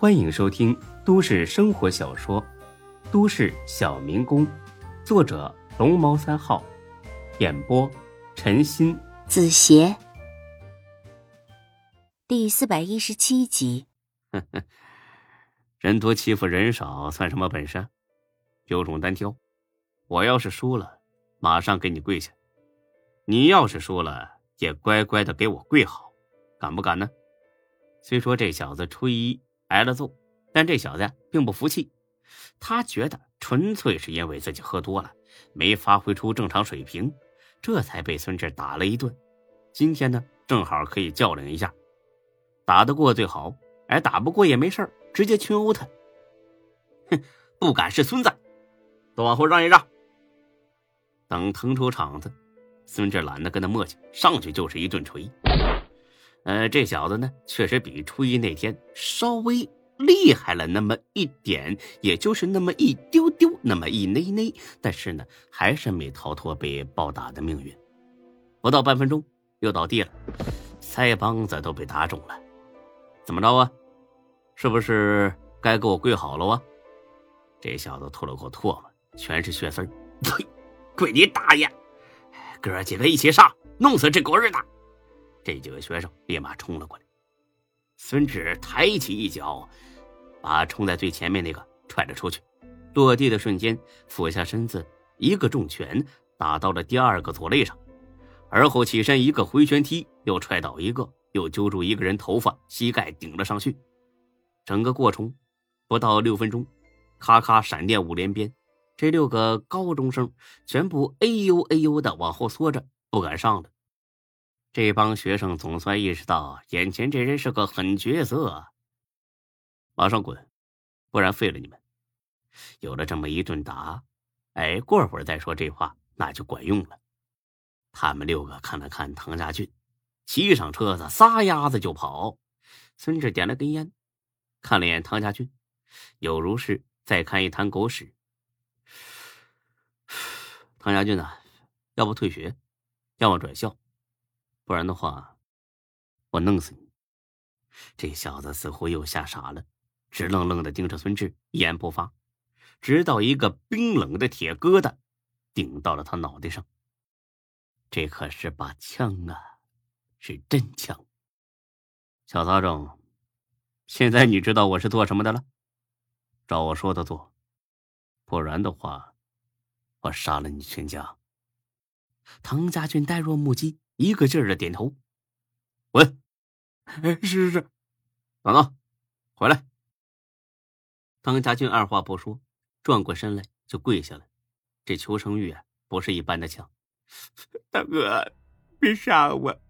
欢迎收听都市生活小说《都市小民工》，作者龙猫三号，演播陈鑫、子邪，第四百一十七集。人多欺负人少算什么本事？有种单挑！我要是输了，马上给你跪下；你要是输了，也乖乖的给我跪好，敢不敢呢？虽说这小子初一挨了揍，但这小子并不服气，他觉得纯粹是因为自己喝多了，没发挥出正常水平，这才被孙志打了一顿。今天呢，正好可以较量一下，打得过最好，哎，打不过也没事直接群殴他。哼，不敢是孙子，都往后让一让。等腾出场子，孙志懒得跟他磨叽，上去就是一顿锤。呃，这小子呢，确实比初一那天稍微厉害了那么一点，也就是那么一丢丢，那么一内内，但是呢，还是没逃脱被暴打的命运。不到半分钟，又倒地了，腮帮子都被打肿了。怎么着啊？是不是该给我跪好了啊？这小子吐了口唾沫，全是血丝儿。呸！跪你大爷！哥几个一起上，弄死这狗日的！这几个学生立马冲了过来。孙志抬起一脚，把冲在最前面那个踹了出去。落地的瞬间，俯下身子，一个重拳打到了第二个左肋上，而后起身一个回旋踢，又踹倒一个，又揪住一个人头发，膝盖顶了上去。整个过程不到六分钟，咔咔闪电五连鞭，这六个高中生全部哎呦哎呦的往后缩着，不敢上了。这帮学生总算意识到，眼前这人是个狠角色，马上滚，不然废了你们！有了这么一顿打，哎，过会儿再说这话那就管用了。他们六个看了看唐家俊，骑上车子撒丫子就跑。孙志点了根烟。看了眼唐家俊，有如是再看一滩狗屎。唐家俊呐，要不退学，要么转校，不然的话，我弄死你！这小子似乎又吓傻了，直愣愣的盯着孙志，一言不发，直到一个冰冷的铁疙瘩顶到了他脑袋上。这可是把枪啊，是真枪！小杂种。现在你知道我是做什么的了，照我说的做，不然的话，我杀了你全家。唐家俊呆若木鸡，一个劲儿的点头。滚！是是是，等等，回来。唐家俊二话不说，转过身来就跪下了。这求生欲啊，不是一般的强。大哥，别杀我，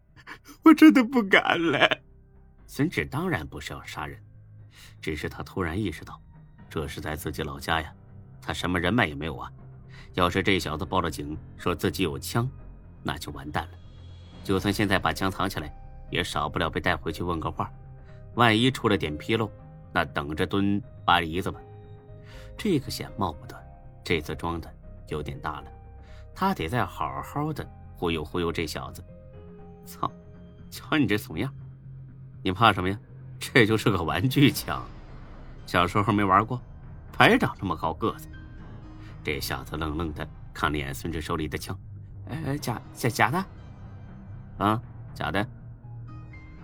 我真的不敢了。孙志当然不是要杀人，只是他突然意识到，这是在自己老家呀，他什么人脉也没有啊。要是这小子报了警，说自己有枪，那就完蛋了。就算现在把枪藏起来，也少不了被带回去问个话。万一出了点纰漏，那等着蹲八梨子吧。这个险冒不得，这次装的有点大了，他得再好好的忽悠忽悠这小子。操，瞧你这怂样！你怕什么呀？这就是个玩具枪，小时候没玩过，还长这么高个子。这小子愣愣的看了眼孙志手里的枪，哎，假假假的，啊，假的，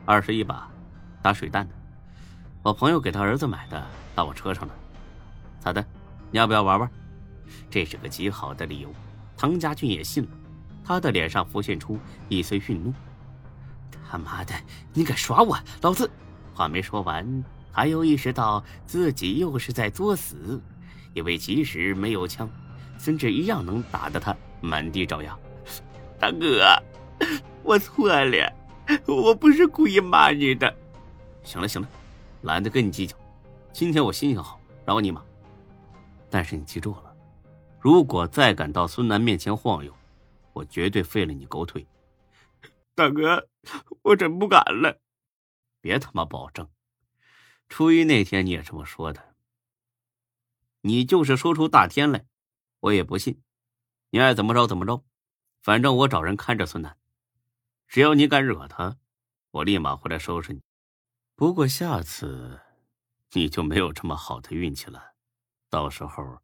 二十一把，打水弹的，我朋友给他儿子买的，到我车上了。咋的？你要不要玩玩？这是个极好的理由。唐家俊也信了，他的脸上浮现出一丝愠怒。他妈的！你敢耍我，老子……话没说完，他又意识到自己又是在作死，因为即使没有枪，孙志一样能打得他满地找牙。大哥，我错了，我不是故意骂你的。行了行了，懒得跟你计较。今天我心情好，饶你一马。但是你记住了，如果再敢到孙楠面前晃悠，我绝对废了你狗腿。大哥，我真不敢了。别他妈保证！初一那天你也这么说的。你就是说出大天来，我也不信。你爱怎么着怎么着，反正我找人看着孙楠。只要你敢惹他，我立马回来收拾你。不过下次，你就没有这么好的运气了。到时候，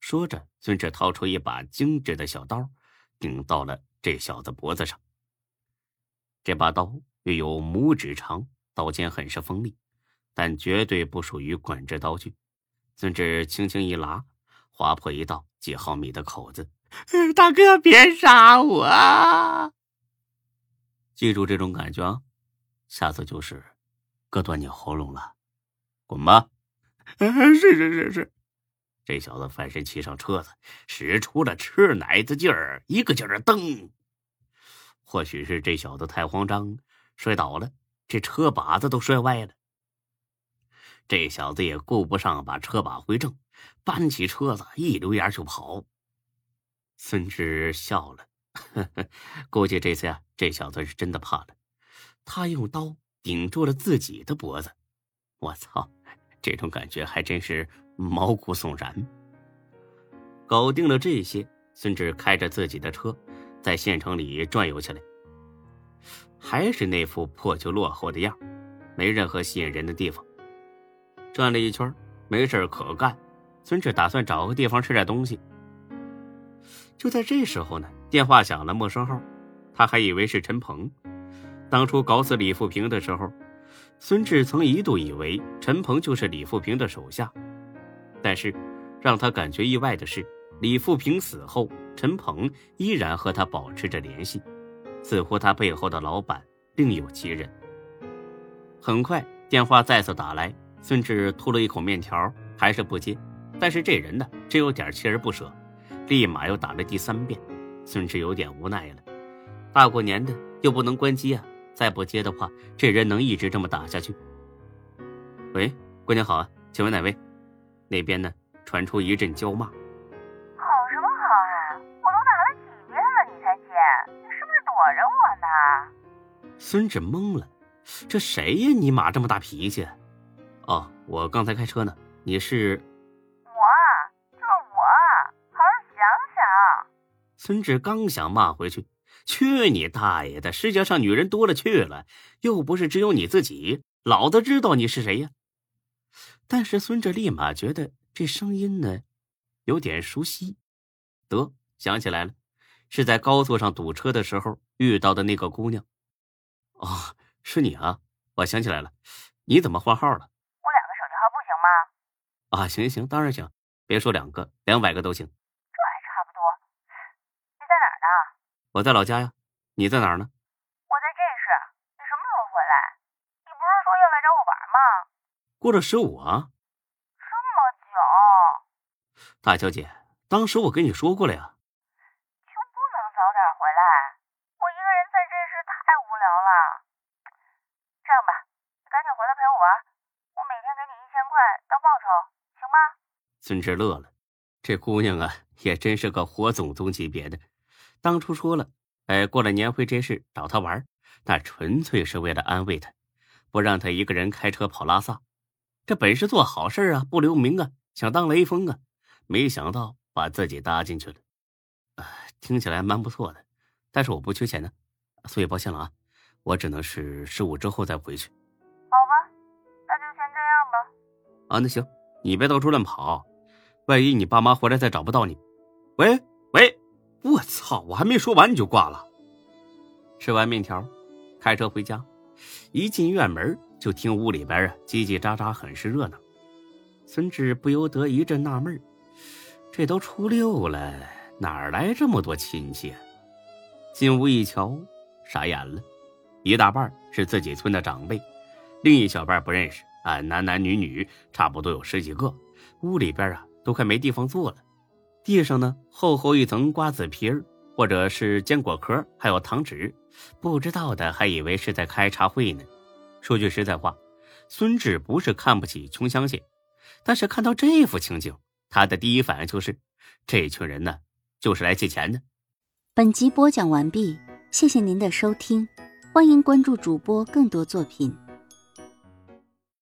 说着，孙志掏出一把精致的小刀，顶到了这小子脖子上。这把刀约有拇指长，刀尖很是锋利，但绝对不属于管制刀具。孙志轻轻一拉，划破一道几毫米的口子。大哥，别杀我！记住这种感觉啊，下次就是割断你喉咙了。滚吧！是是是是。这小子翻身骑上车子，使出了吃奶的劲儿，一个劲儿蹬。或许是这小子太慌张，摔倒了，这车把子都摔歪了。这小子也顾不上把车把回正，搬起车子一溜烟就跑。孙志笑了，呵 呵估计这次啊，这小子是真的怕了。他用刀顶住了自己的脖子，我操，这种感觉还真是毛骨悚然。搞定了这些，孙志开着自己的车。在县城里转悠起来，还是那副破旧落后的样没任何吸引人的地方。转了一圈，没事可干，孙志打算找个地方吃点东西。就在这时候呢，电话响了，陌生号，他还以为是陈鹏。当初搞死李富平的时候，孙志曾一度以为陈鹏就是李富平的手下，但是让他感觉意外的是。李富平死后，陈鹏依然和他保持着联系，似乎他背后的老板另有其人。很快，电话再次打来，孙志吐了一口面条，还是不接。但是这人呢，真有点锲而不舍，立马又打了第三遍。孙志有点无奈了，大过年的又不能关机啊，再不接的话，这人能一直这么打下去？喂，姑娘好啊，请问哪位？那边呢，传出一阵娇骂。好什么好啊！我都打了几遍了，你才接，你是不是躲着我呢孙志懵了，这谁呀？你妈这么大脾气？哦，我刚才开车呢。你是？孙志刚想骂回去，去你大爷的！世界上女人多了去了，又不是只有你自己。老子知道你是谁呀？但是孙志立马觉得这声音呢，有点熟悉。得，想起来了，是在高速上堵车的时候遇到的那个姑娘。哦，是你啊！我想起来了，你怎么换号了？我两个手机号不行吗？啊，行行，当然行，别说两个，两百个都行。这还差不多。你在哪儿呢？我在老家呀。你在哪儿呢？我在这市。你什么时候回来？你不是说要来找我玩吗？过了十五啊。这么久。大小姐，当时我跟你说过了呀。就不能早点回来？我一个人在镇市太无聊了。这样吧，你赶紧回来陪我玩，我每天给你一千块当报酬，行吗孙志乐了，这姑娘啊，也真是个活总宗级别的。当初说了，哎，过了年回这事找他玩，那纯粹是为了安慰他，不让他一个人开车跑拉萨。这本是做好事啊，不留名啊，想当雷锋啊，没想到把自己搭进去了。啊，听起来蛮不错的，但是我不缺钱呢，所以抱歉了啊，我只能是十五之后再回去。好吧，那就先这样吧。啊，那行，你别到处乱跑。万一你爸妈回来再找不到你，喂喂，我操！我还没说完你就挂了。吃完面条，开车回家，一进院门就听屋里边啊叽叽喳喳，很是热闹。孙志不由得一阵纳闷这都初六了，哪来这么多亲戚？进屋一瞧，傻眼了，一大半是自己村的长辈，另一小半不认识，啊，男男女女差不多有十几个。屋里边啊。都快没地方坐了，地上呢厚厚一层瓜子皮儿，或者是坚果壳，还有糖纸，不知道的还以为是在开茶会呢。说句实在话，孙志不是看不起穷乡亲，但是看到这幅情景，他的第一反应就是，这群人呢就是来借钱的。本集播讲完毕，谢谢您的收听，欢迎关注主播更多作品。